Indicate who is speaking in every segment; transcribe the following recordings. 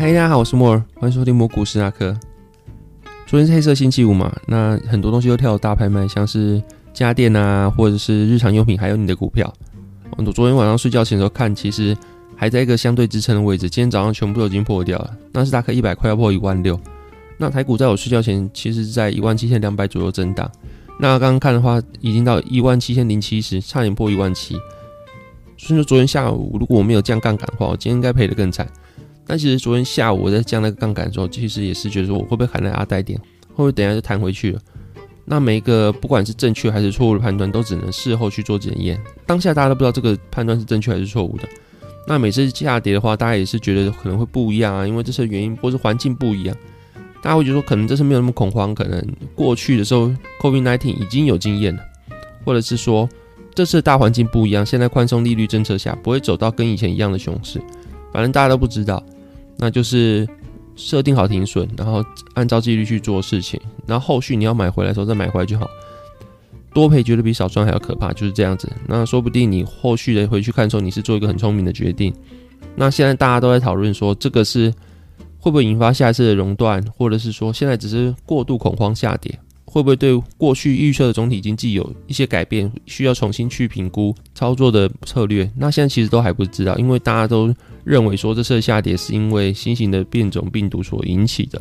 Speaker 1: 嗨，大家好，我是莫尔，欢迎收听摩股史塔克。昨天是黑色星期五嘛，那很多东西都跳了大拍卖，像是家电啊，或者是日常用品，还有你的股票。我昨天晚上睡觉前的时候看，其实还在一个相对支撑的位置。今天早上全部都已经破掉了，纳斯达克一百块要破一万六。那台股在我睡觉前，其实是在一万七千两百左右震荡。那刚刚看的话，已经到一万七千零七十，差点破一万七。所以说昨天下午如果我没有降杠杆的话，我今天应该赔得更惨。但其实昨天下午我在降那个杠杆的时候，其实也是觉得说我会不会喊来阿呆点，会不会等一下就弹回去了？那每一个不管是正确还是错误的判断，都只能事后去做检验。当下大家都不知道这个判断是正确还是错误的。那每次下跌的话，大家也是觉得可能会不一样啊，因为这次原因或是环境不一样。大家会觉得说，可能这次没有那么恐慌，可能过去的时候 COVID-19 已经有经验了，或者是说这次大环境不一样，现在宽松利率政策下不会走到跟以前一样的熊市。反正大家都不知道。那就是设定好停损，然后按照纪律去做事情，然后后续你要买回来的时候再买回来就好。多赔绝对比少赚还要可怕，就是这样子。那说不定你后续的回去看的时候，你是做一个很聪明的决定。那现在大家都在讨论说，这个是会不会引发下一次的熔断，或者是说现在只是过度恐慌下跌？会不会对过去预测的总体经济有一些改变，需要重新去评估操作的策略？那现在其实都还不知道，因为大家都认为说这次的下跌是因为新型的变种病毒所引起的。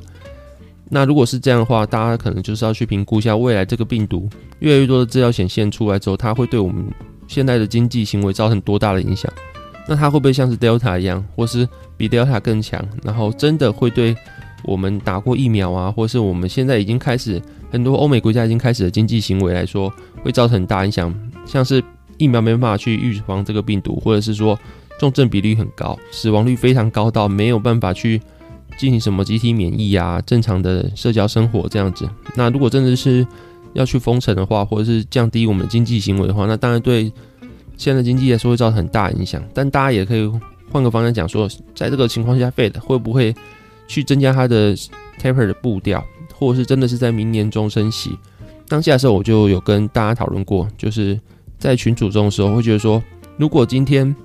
Speaker 1: 那如果是这样的话，大家可能就是要去评估一下未来这个病毒越来越多的资料显现出来之后，它会对我们现在的经济行为造成多大的影响？那它会不会像是 Delta 一样，或是比 Delta 更强？然后真的会对我们打过疫苗啊，或是我们现在已经开始？很多欧美国家已经开始的经济行为来说，会造成很大影响，像是疫苗没办法去预防这个病毒，或者是说重症比例很高，死亡率非常高到没有办法去进行什么集体免疫啊，正常的社交生活这样子。那如果真的是要去封城的话，或者是降低我们经济行为的话，那当然对现在的经济来说会造成很大影响。但大家也可以换个方向讲说，在这个情况下，Fed 会不会去增加它的 taper 的步调？或者是真的是在明年中升息，当下的时候我就有跟大家讨论过，就是在群组中的时候会觉得说，如果今天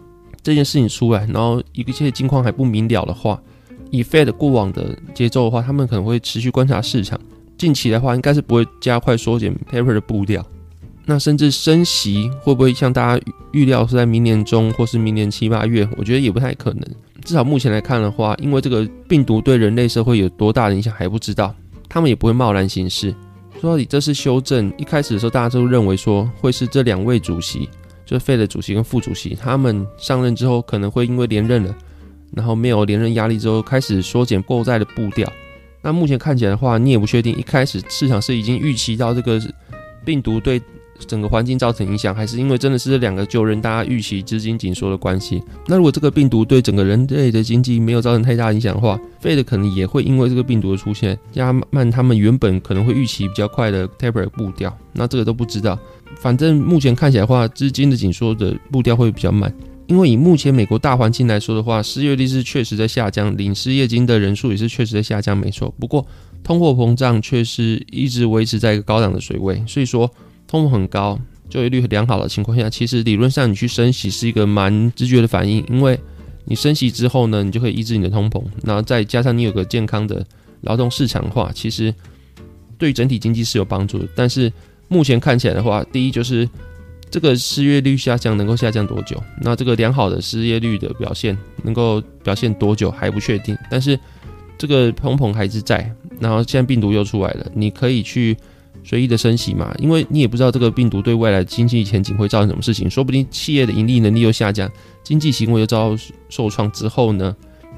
Speaker 1: 这件事情出来，然后一切情况还不明了的话，以 Fed 过往的节奏的话，他们可能会持续观察市场，近期的话应该是不会加快缩减 taper 的步调，那甚至升息会不会像大家预料是在明年中或是明年七八月，我觉得也不太可能，至少目前来看的话，因为这个病毒对人类社会有多大的影响还不知道。他们也不会贸然行事。说到底，这是修正。一开始的时候，大家都认为说会是这两位主席，就是 Fed 主席跟副主席，他们上任之后可能会因为连任了，然后没有连任压力之后，开始缩减购债的步调。那目前看起来的话，你也不确定，一开始市场是已经预期到这个病毒对。整个环境造成影响，还是因为真的是这两个就任大家预期资金紧缩的关系？那如果这个病毒对整个人类的经济没有造成太大影响的话，Fed 可能也会因为这个病毒的出现，加慢他们原本可能会预期比较快的 taper 步调。那这个都不知道。反正目前看起来的话，资金的紧缩的步调会比较慢，因为以目前美国大环境来说的话，失业率是确实在下降，领失业金的人数也是确实在下降，没错。不过通货膨胀却是一直维持在一个高档的水位，所以说。通膨很高，就业率很良好的情况下，其实理论上你去升息是一个蛮直觉的反应，因为你升息之后呢，你就可以抑制你的通膨，然后再加上你有个健康的劳动市场化，其实对整体经济是有帮助的。但是目前看起来的话，第一就是这个失业率下降能够下降多久？那这个良好的失业率的表现能够表现多久还不确定。但是这个通膨还是在，然后现在病毒又出来了，你可以去。随意的升息嘛，因为你也不知道这个病毒对未来经济前景会造成什么事情，说不定企业的盈利能力又下降，经济行为又遭到受创之后呢，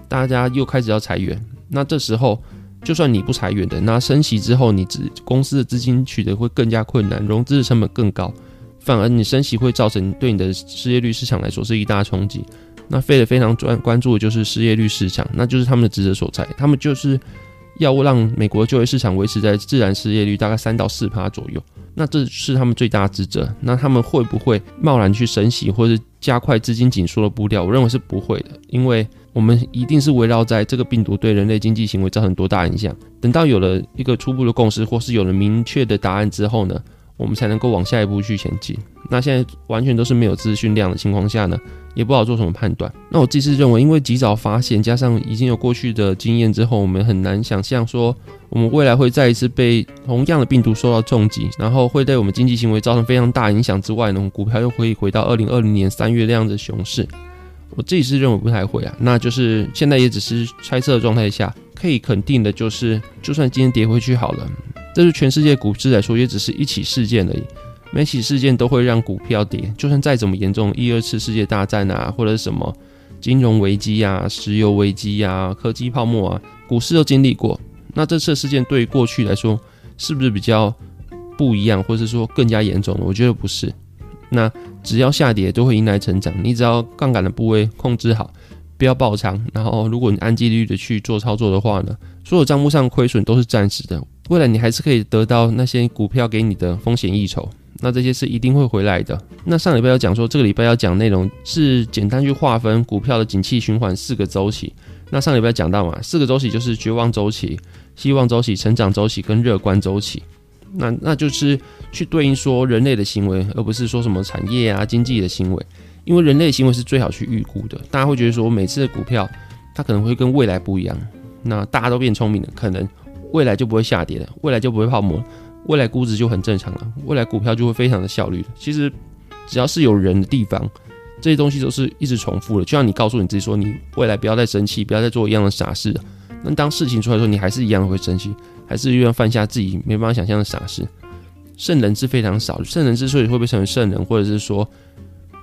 Speaker 1: 大家又开始要裁员。那这时候，就算你不裁员的，那升息之后，你资公司的资金取得会更加困难，融资的成本更高，反而你升息会造成对你的失业率市场来说是一大冲击。那 Fed 非常专关注的就是失业率市场，那就是他们的职责所在，他们就是。要让美国就业市场维持在自然失业率大概三到四趴左右，那这是他们最大职责。那他们会不会贸然去升息，或者加快资金紧缩的步调？我认为是不会的，因为我们一定是围绕在这个病毒对人类经济行为造成多大影响。等到有了一个初步的共识，或是有了明确的答案之后呢，我们才能够往下一步去前进。那现在完全都是没有资讯量的情况下呢，也不好做什么判断。那我自己是认为，因为及早发现，加上已经有过去的经验之后，我们很难想象说我们未来会再一次被同样的病毒受到重击，然后会对我们经济行为造成非常大影响之外呢，股票又可以回到二零二零年三月那样的熊市。我自己是认为不太会啊，那就是现在也只是猜测的状态下，可以肯定的就是，就算今天跌回去好了，这是全世界股市来说也只是一起事件而已。每起事件都会让股票跌，就算再怎么严重，一二次世界大战啊，或者什么金融危机啊、石油危机啊、科技泡沫啊，股市都经历过。那这次事件对于过去来说，是不是比较不一样，或者是说更加严重呢？我觉得不是。那只要下跌都会迎来成长，你只要杠杆的部位控制好，不要爆仓，然后如果你按纪律的去做操作的话呢，所有账目上亏损都是暂时的，未来你还是可以得到那些股票给你的风险溢酬。那这些是一定会回来的。那上礼拜要讲说，这个礼拜要讲内容是简单去划分股票的景气循环四个周期。那上礼拜讲到嘛，四个周期就是绝望周期、希望周期、成长周期跟乐观周期。那那就是去对应说人类的行为，而不是说什么产业啊、经济的行为。因为人类行为是最好去预估的。大家会觉得说，每次的股票它可能会跟未来不一样。那大家都变聪明了，可能未来就不会下跌了，未来就不会泡沫。未来估值就很正常了，未来股票就会非常的效率了。其实只要是有人的地方，这些东西都是一直重复的。就像你告诉你自己说，你未来不要再生气，不要再做一样的傻事。那当事情出来的时候，你还是一样会生气，还是一样犯下自己没办法想象的傻事。圣人是非常少，圣人之所以会被称为圣人，或者是说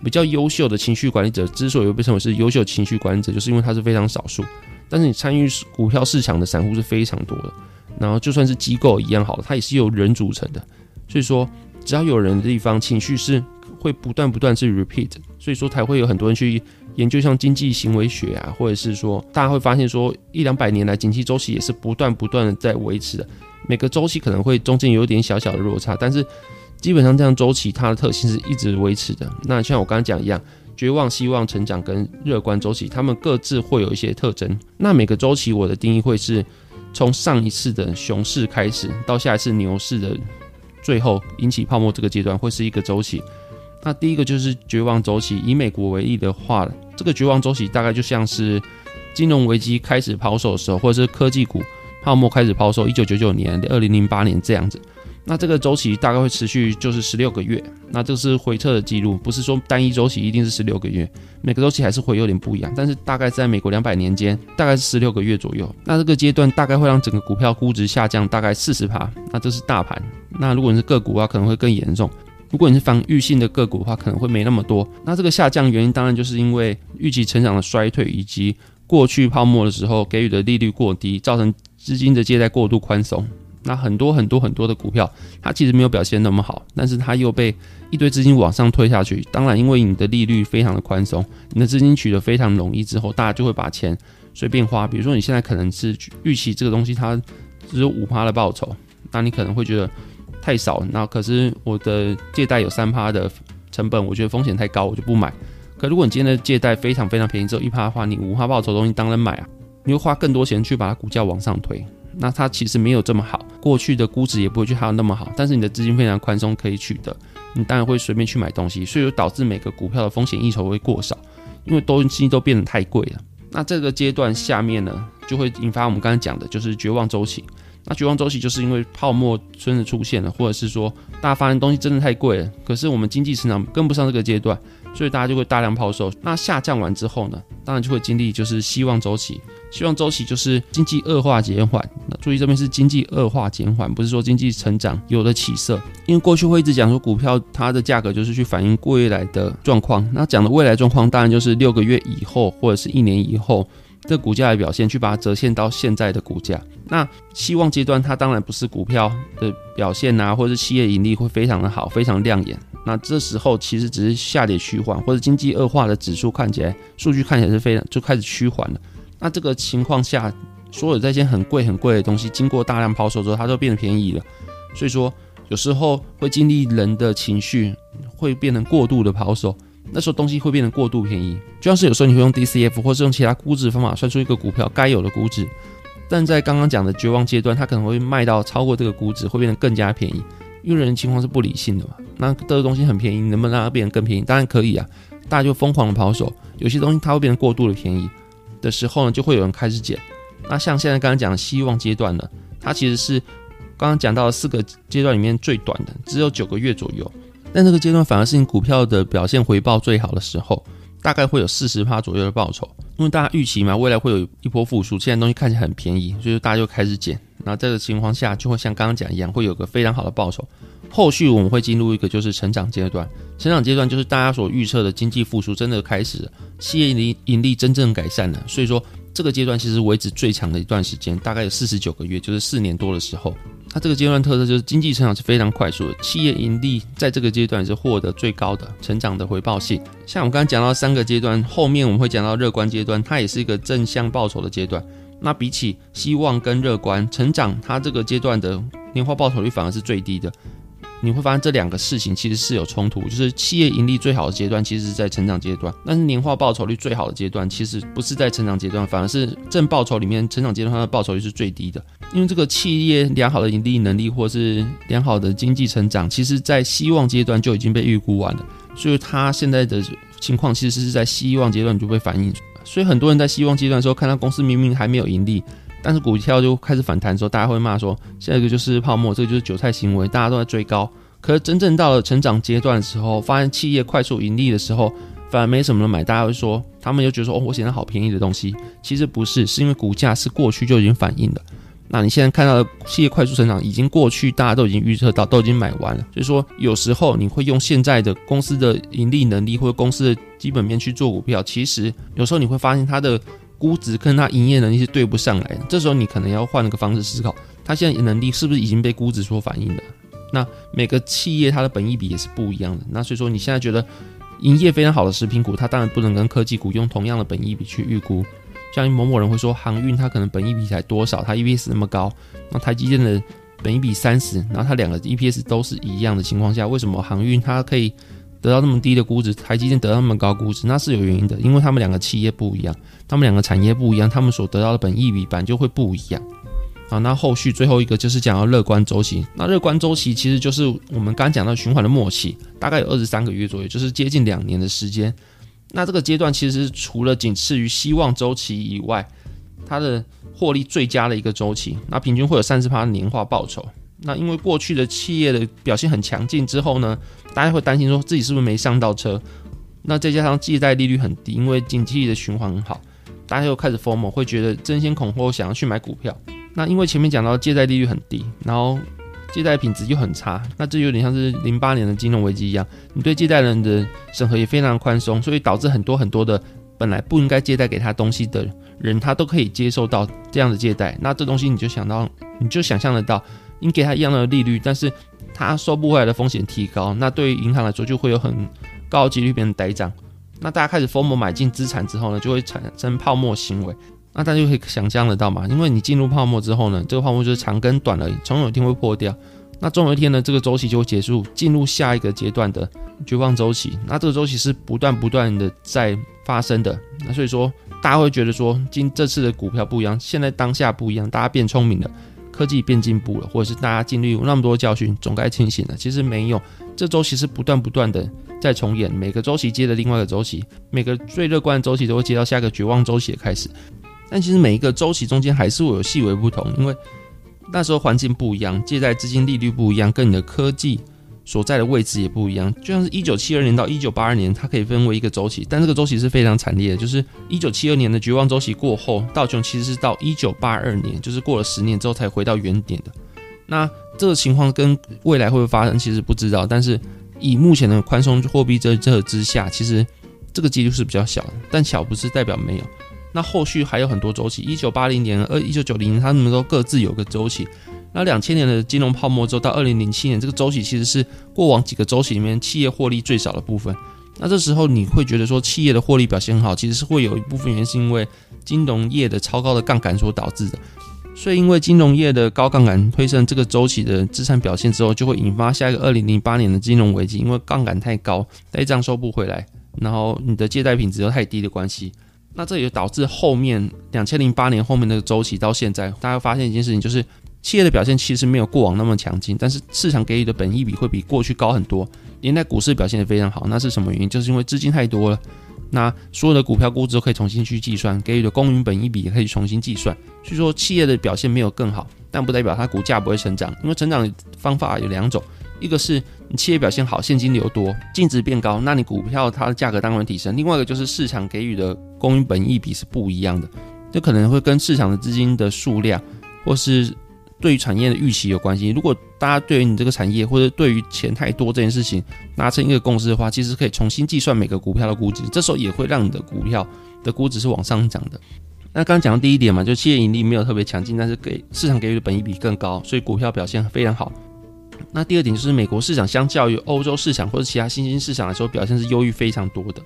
Speaker 1: 比较优秀的情绪管理者之所以会被称为是优秀情绪管理者，就是因为他是非常少数。但是你参与股票市场的散户是非常多的。然后就算是机构一样好，它也是由人组成的，所以说只要有人的地方，情绪是会不断不断去 repeat，所以说才会有很多人去研究像经济行为学啊，或者是说大家会发现说一两百年来景气周期也是不断不断的在维持的，每个周期可能会中间有点小小的落差，但是基本上这样周期它的特性是一直维持的。那像我刚刚讲一样，绝望、希望、成长跟乐观周期，它们各自会有一些特征。那每个周期我的定义会是。从上一次的熊市开始，到下一次牛市的最后引起泡沫这个阶段，会是一个周期。那第一个就是绝望周期。以美国为例的话，这个绝望周期大概就像是金融危机开始抛售的时候，或者是科技股泡沫开始抛售，一九九九年、二零零八年这样子。那这个周期大概会持续就是十六个月，那这是回测的记录，不是说单一周期一定是十六个月，每个周期还是会有点不一样，但是大概在美国两百年间，大概是十六个月左右。那这个阶段大概会让整个股票估值下降大概四十趴，那这是大盘。那如果你是个股的话，可能会更严重。如果你是防御性的个股的话，可能会没那么多。那这个下降原因当然就是因为预期成长的衰退，以及过去泡沫的时候给予的利率过低，造成资金的借贷过度宽松。那很多很多很多的股票，它其实没有表现那么好，但是它又被一堆资金往上推下去。当然，因为你的利率非常的宽松，你的资金取得非常容易之后，大家就会把钱随便花。比如说你现在可能是预期这个东西它只有五趴的报酬，那你可能会觉得太少。那可是我的借贷有三趴的成本，我觉得风险太高，我就不买。可如果你今天的借贷非常非常便宜，只有一趴的话，你五趴报酬的东西当然买啊，你会花更多钱去把它股价往上推。那它其实没有这么好，过去的估值也不会去还有那么好，但是你的资金非常宽松，可以取得，你当然会随便去买东西，所以就导致每个股票的风险溢酬会过少，因为东西都变得太贵了。那这个阶段下面呢，就会引发我们刚才讲的，就是绝望周期。那绝望周期就是因为泡沫真的出现了，或者是说大家发现东西真的太贵了，可是我们经济成长跟不上这个阶段，所以大家就会大量抛售。那下降完之后呢，当然就会经历就是希望周期。希望周期就是经济恶化减缓。那注意这边是经济恶化减缓，不是说经济成长有了起色。因为过去会一直讲说股票它的价格就是去反映未来的状况。那讲的未来状况当然就是六个月以后或者是一年以后这股价的表现，去把它折现到现在的股价。那希望阶段它当然不是股票的表现啊，或者是企业盈利会非常的好，非常亮眼。那这时候其实只是下跌趋缓，或者经济恶化的指数看起来数据看起来是非常就开始趋缓了。那这个情况下，所有这些很贵很贵的东西，经过大量抛售之后，它都变得便宜了。所以说，有时候会经历人的情绪，会变成过度的抛售，那时候东西会变得过度便宜。就像是有时候你会用 DCF 或是用其他估值方法算出一个股票该有的估值，但在刚刚讲的绝望阶段，它可能会卖到超过这个估值，会变得更加便宜。因为人的情况是不理性的嘛。那这个东西很便宜，能不能让它变得更便宜？当然可以啊，大家就疯狂的抛售。有些东西它会变得过度的便宜的时候呢，就会有人开始减。那像现在刚刚讲的希望阶段呢，它其实是刚刚讲到的四个阶段里面最短的，只有九个月左右。但这个阶段反而是你股票的表现回报最好的时候，大概会有四十趴左右的报酬。因为大家预期嘛，未来会有一波复苏，现在东西看起来很便宜，所以大家就开始减。那这个情况下，就会像刚刚讲一样，会有个非常好的报酬。后续我们会进入一个就是成长阶段，成长阶段就是大家所预测的经济复苏真的开始了，企业盈盈利真正改善了。所以说，这个阶段其实维持最长的一段时间，大概有四十九个月，就是四年多的时候。它这个阶段特色就是经济成长是非常快速的，企业盈利在这个阶段是获得最高的成长的回报性。像我们刚刚讲到三个阶段，后面我们会讲到乐观阶段，它也是一个正向报酬的阶段。那比起希望跟乐观成长，它这个阶段的年化报酬率反而是最低的。你会发现这两个事情其实是有冲突，就是企业盈利最好的阶段其实是在成长阶段，但是年化报酬率最好的阶段其实不是在成长阶段，反而是正报酬里面成长阶段它的报酬率是最低的。因为这个企业良好的盈利能力或是良好的经济成长，其实在希望阶段就已经被预估完了，所以它现在的情况其实是在希望阶段就被反映。所以很多人在希望阶段的时候看到公司明明还没有盈利。但是股票就开始反弹的时候，大家会骂说，下一个就是泡沫，这个就是韭菜行为，大家都在追高。可是真正到了成长阶段的时候，发现企业快速盈利的时候，反而没什么人买，大家会说，他们就觉得说，哦，我现在好便宜的东西，其实不是，是因为股价是过去就已经反映了。那你现在看到的企业快速成长，已经过去，大家都已经预测到，都已经买完了。所以说，有时候你会用现在的公司的盈利能力或者公司的基本面去做股票，其实有时候你会发现它的。估值跟它营业能力是对不上来的，这时候你可能要换个方式思考，它现在能力是不是已经被估值所反映了？那每个企业它的本益比也是不一样的，那所以说你现在觉得营业非常好的食品股，它当然不能跟科技股用同样的本益比去预估。像某某人会说航运它可能本益比才多少，它 EPS 那么高，那台积电的本益比三十，然后它两个 EPS 都是一样的情况下，为什么航运它可以？得到那么低的估值，台积电得到那么高估值，那是有原因的，因为他们两个企业不一样，他们两个产业不一样，他们所得到的本益比版就会不一样。啊，那后续最后一个就是讲到乐观周期，那乐观周期其实就是我们刚讲到循环的末期，大概有二十三个月左右，就是接近两年的时间。那这个阶段其实除了仅次于希望周期以外，它的获利最佳的一个周期，那平均会有三十趴年化报酬。那因为过去的企业的表现很强劲之后呢，大家会担心说自己是不是没上到车。那再加上借贷利率很低，因为经济的循环很好，大家又开始 FOMO，会觉得争先恐后想要去买股票。那因为前面讲到借贷利率很低，然后借贷品质又很差，那这有点像是零八年的金融危机一样，你对借贷人的审核也非常宽松，所以导致很多很多的本来不应该借贷给他东西的人，他都可以接受到这样的借贷。那这东西你就想到，你就想象得到。你给他一样的利率，但是他收不回来的风险提高，那对于银行来说就会有很高几率变成呆账。那大家开始疯魔买进资产之后呢，就会产生泡沫行为。那大家就可以想象得到嘛，因为你进入泡沫之后呢，这个泡沫就是长跟短而已，总有一天会破掉。那总有一天呢，这个周期就会结束，进入下一个阶段的绝望周期。那这个周期是不断不断的在发生的。那所以说，大家会觉得说，今这次的股票不一样，现在当下不一样，大家变聪明了。科技变进步了，或者是大家经历那么多教训，总该清醒了。其实没有，这周期是不断不断的在重演，每个周期接着另外一个周期，每个最乐观的周期都会接到下一个绝望周期的开始。但其实每一个周期中间还是会有细微不同，因为那时候环境不一样，借贷资金利率不一样，跟你的科技。所在的位置也不一样，就像是一九七二年到一九八二年，它可以分为一个周期，但这个周期是非常惨烈的。就是一九七二年的绝望周期过后，道琼其实是到一九八二年，就是过了十年之后才回到原点的。那这个情况跟未来会不会发生，其实不知道。但是以目前的宽松货币政策之下，其实这个几率是比较小的。但小不是代表没有。那后续还有很多周期，一九八零年、二一九九零年，他们都各自有个周期。那两千年的金融泡沫之后，到二零零七年这个周期，其实是过往几个周期里面企业获利最少的部分。那这时候你会觉得说企业的获利表现很好，其实是会有一部分原因是因为金融业的超高的杠杆所导致的。所以因为金融业的高杠杆推升这个周期的资产表现之后，就会引发下一个二零零八年的金融危机，因为杠杆太高，呆账收不回来，然后你的借贷品质又太低的关系。那这也导致后面两千零八年后面那个周期到现在，大家发现一件事情就是。企业的表现其实没有过往那么强劲，但是市场给予的本益比会比过去高很多，连带股市表现也非常好。那是什么原因？就是因为资金太多了，那所有的股票估值都可以重新去计算，给予的公允本益比也可以重新计算。所以说企业的表现没有更好，但不代表它股价不会成长，因为成长的方法有两种，一个是你企业表现好，现金流多，净值变高，那你股票它的价格当然提升；另外一个就是市场给予的公允本益比是不一样的，这可能会跟市场的资金的数量或是。对于产业的预期有关系。如果大家对于你这个产业或者对于钱太多这件事情达成一个共识的话，其实可以重新计算每个股票的估值，这时候也会让你的股票的估值是往上涨的。那刚刚讲到第一点嘛，就企业盈利没有特别强劲，但是给市场给予的本益比更高，所以股票表现非常好。那第二点就是美国市场相较于欧洲市场或者其他新兴市场来说，表现是优于非常多的。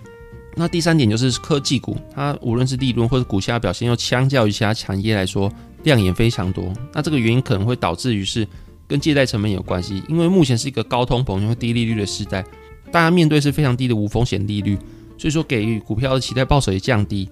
Speaker 1: 那第三点就是科技股，它无论是利润或者股价表现，又相较于其他产业来说。量也非常多，那这个原因可能会导致于是跟借贷成本有关系，因为目前是一个高通膨又低利率的时代，大家面对是非常低的无风险利率，所以说给予股票的期待报酬也降低。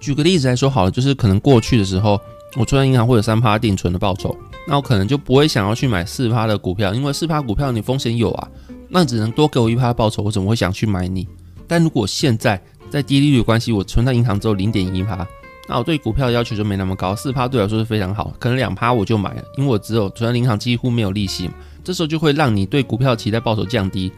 Speaker 1: 举个例子来说好了，就是可能过去的时候，我存在银行会有三趴定存的报酬，那我可能就不会想要去买四趴的股票，因为四趴股票你风险有啊，那只能多给我一趴报酬，我怎么会想去买你？但如果现在在低利率的关系，我存在银行只有零点一趴。那我对股票的要求就没那么高，四趴对我来说是非常好，可能两趴我就买了，因为我只有存在银行几乎没有利息嘛，这时候就会让你对股票的期待报酬降低，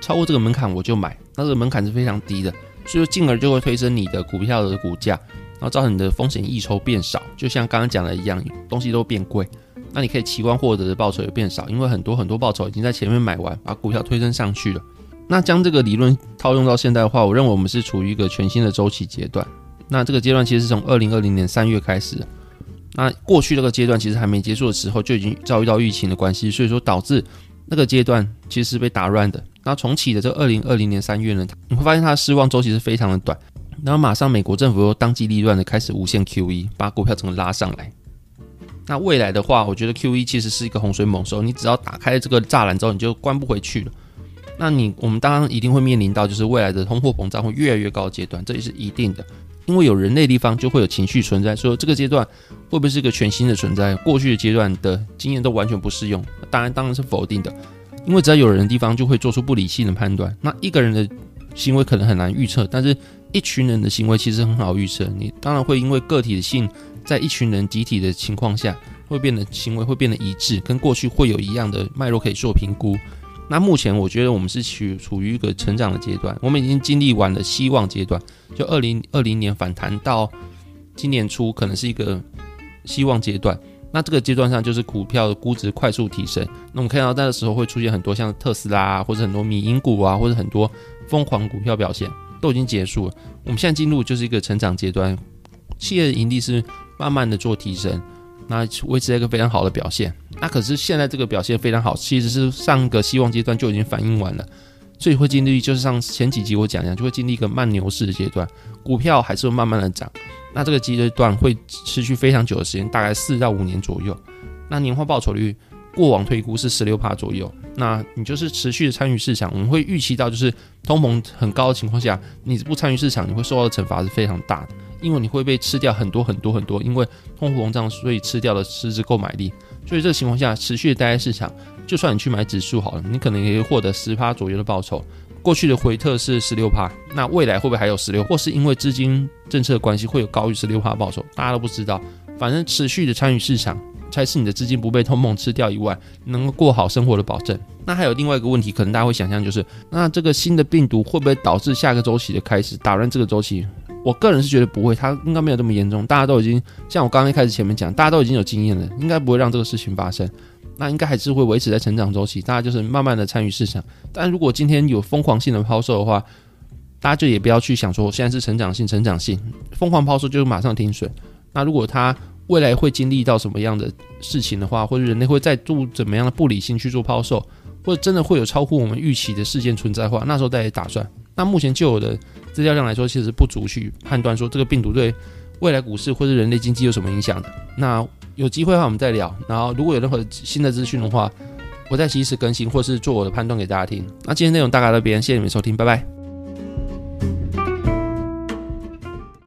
Speaker 1: 超过这个门槛我就买，那这个门槛是非常低的，所以说进而就会推升你的股票的股价，然后造成你的风险溢酬变少，就像刚刚讲的一样，东西都变贵，那你可以期望获得的报酬也变少，因为很多很多报酬已经在前面买完，把股票推升上去了。那将这个理论套用到现在的话，我认为我们是处于一个全新的周期阶段。那这个阶段其实是从二零二零年三月开始，那过去这个阶段其实还没结束的时候就已经遭遇到疫情的关系，所以说导致那个阶段其实是被打乱的。那重启的这二零二零年三月呢，你会发现它的失望周期是非常的短，然后马上美国政府又当机立断的开始无限 QE，把股票整个拉上来。那未来的话，我觉得 QE 其实是一个洪水猛兽，你只要打开这个栅栏之后，你就关不回去了。那你我们当然一定会面临到就是未来的通货膨胀会越来越高的阶段，这也是一定的。因为有人类地方，就会有情绪存在。说这个阶段会不会是一个全新的存在？过去的阶段的经验都完全不适用。当然，当然是否定的。因为只要有人的地方，就会做出不理性的判断。那一个人的行为可能很难预测，但是一群人的行为其实很好预测。你当然会因为个体的性，在一群人集体的情况下，会变得行为会变得一致，跟过去会有一样的脉络可以做评估。那目前我觉得我们是处处于一个成长的阶段，我们已经经历完了希望阶段，就二零二零年反弹到今年初可能是一个希望阶段。那这个阶段上就是股票的估值快速提升。那我们看到那个时候会出现很多像特斯拉啊，或者很多迷因股啊，或者很多疯狂股票表现都已经结束了。我们现在进入就是一个成长阶段，企业的盈利是慢慢的做提升。那维持在一个非常好的表现，那可是现在这个表现非常好，其实是上个希望阶段就已经反映完了，所以会经历就是像前几集我讲一样，就会经历一个慢牛市的阶段，股票还是会慢慢的涨，那这个阶段会持续非常久的时间，大概四到五年左右，那年化报酬率过往推估是十六趴左右，那你就是持续的参与市场，我们会预期到就是通膨很高的情况下，你不参与市场，你会受到的惩罚是非常大的。因为你会被吃掉很多很多很多，因为通货膨胀，所以吃掉了实质购买力。所以这个情况下，持续的待在市场，就算你去买指数好了，你可能也可以获得十趴左右的报酬。过去的回撤是十六趴，那未来会不会还有十六？或是因为资金政策的关系，会有高于十六趴报酬？大家都不知道。反正持续的参与市场，才是你的资金不被通膨吃掉以外，能够过好生活的保证。那还有另外一个问题，可能大家会想象就是，那这个新的病毒会不会导致下个周期的开始，打乱这个周期？我个人是觉得不会，它应该没有这么严重。大家都已经像我刚刚一开始前面讲，大家都已经有经验了，应该不会让这个事情发生。那应该还是会维持在成长周期，大家就是慢慢的参与市场。但如果今天有疯狂性的抛售的话，大家就也不要去想说现在是成长性，成长性疯狂抛售就马上停损。那如果它未来会经历到什么样的事情的话，或者人类会再度怎么样的不理性去做抛售，或者真的会有超乎我们预期的事件存在的话，那时候再打算。那目前就有的资料量来说，其实不足去判断说这个病毒对未来股市或者人类经济有什么影响的。那有机会的话，我们再聊。然后如果有任何新的资讯的话，我再及时更新或是做我的判断给大家听。那今天内容大概到这边，谢谢你们收听，拜拜。